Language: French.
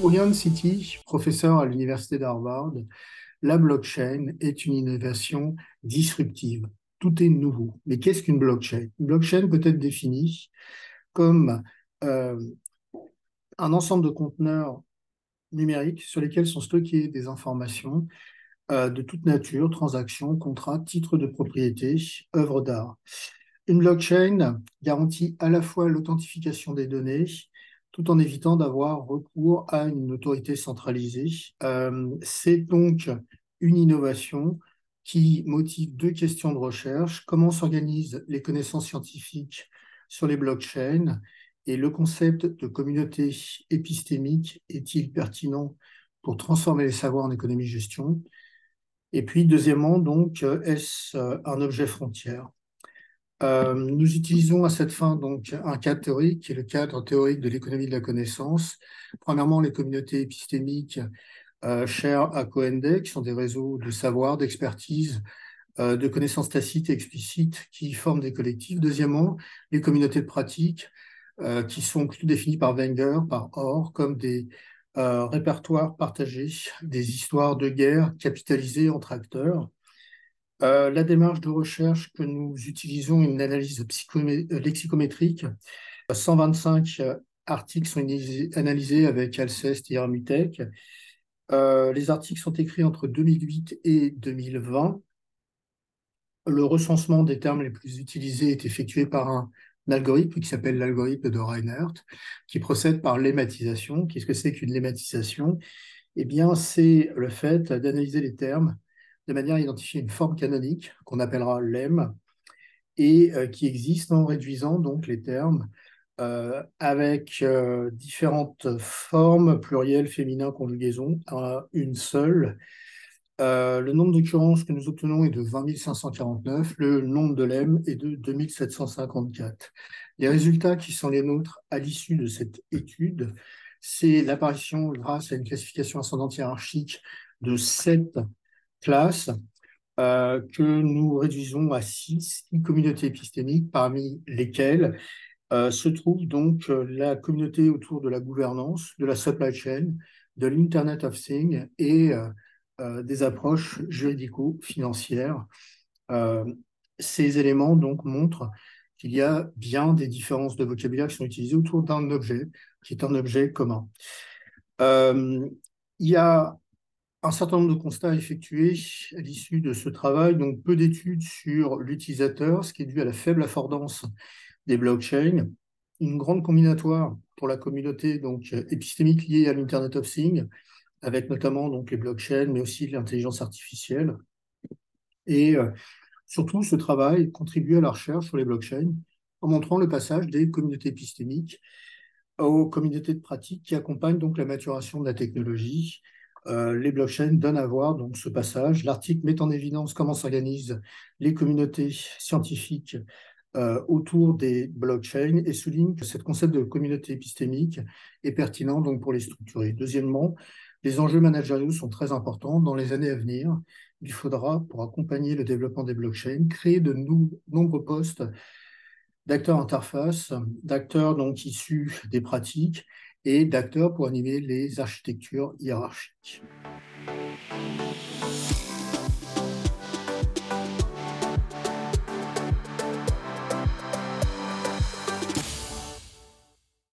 Pour Ian City, professeur à l'université d'Harvard, la blockchain est une innovation disruptive. Tout est nouveau. Mais qu'est-ce qu'une blockchain? Une blockchain peut être définie comme euh, un ensemble de conteneurs numériques sur lesquels sont stockées des informations euh, de toute nature, transactions, contrats, titres de propriété, œuvres d'art. Une blockchain garantit à la fois l'authentification des données, tout en évitant d'avoir recours à une autorité centralisée. Euh, c'est donc une innovation qui motive deux questions de recherche. Comment s'organisent les connaissances scientifiques sur les blockchains et le concept de communauté épistémique est-il pertinent pour transformer les savoirs en économie-gestion Et puis, deuxièmement, donc, est-ce un objet frontière? Euh, nous utilisons à cette fin donc un cadre théorique qui est le cadre théorique de l'économie de la connaissance. Premièrement, les communautés épistémiques euh, chères à Coendé, qui sont des réseaux de savoir, d'expertise, euh, de connaissances tacites et explicites qui forment des collectifs. Deuxièmement, les communautés de pratique qui sont plutôt définies par Wenger, par Orr, comme des répertoires partagés, des histoires de guerre capitalisées entre acteurs. Euh, la démarche de recherche que nous utilisons, une analyse euh, lexicométrique. 125 euh, articles sont analysés avec Alceste et Hermutech. les articles sont écrits entre 2008 et 2020. Le recensement des termes les plus utilisés est effectué par un, algorithme qui s'appelle l'algorithme de Reinhardt, qui procède par lématisation. Qu'est-ce que c'est qu'une lématisation Eh bien, c'est le fait d'analyser les termes de manière à identifier une forme canonique qu'on appellera lemme et euh, qui existe en réduisant donc les termes euh, avec euh, différentes formes plurielles, féminines, conjugaisons à une seule. le nombre d'occurrences que nous obtenons est de 20 549, le nombre de lemmes est de 2754. Les résultats qui sont les nôtres à l'issue de cette étude, c'est l'apparition, grâce à une classification ascendante hiérarchique, de sept classe euh, que nous réduisons à six, communautés épistémiques, parmi lesquelles euh, se trouve donc euh, la communauté autour de la gouvernance, de la supply chain, de l'Internet of Things et des approches juridico-financières. ces éléments donc montrent qu'il y a bien des différences de vocabulaire qui sont utilisées autour d'un objet qui est un objet commun. il y a un certain nombre de constats effectués à l'issue de ce travail, donc peu d'études sur l'utilisateur, ce qui est dû à la faible affordance des blockchains, une grande combinatoire pour la communauté donc épistémique liée à l'Internet of Things, avec notamment donc les blockchains, mais aussi l'intelligence artificielle. Et euh, surtout, ce travail contribue à la recherche sur les blockchains en montrant le passage des communautés épistémiques aux communautés de pratique qui accompagnent donc la maturation de la technologie euh, les blockchains donnent à voir donc ce passage. L'article met en évidence comment s'organisent les communautés scientifiques euh, autour des blockchains et souligne que ce concept de communauté épistémique est pertinent donc pour les structurer. Deuxièmement, les enjeux managériaux sont très importants. Dans les années à venir, il faudra, pour accompagner le développement des blockchains, créer de nombreux postes d'acteurs interface, d'acteurs issus des pratiques et d'acteurs pour animer les architectures hiérarchiques.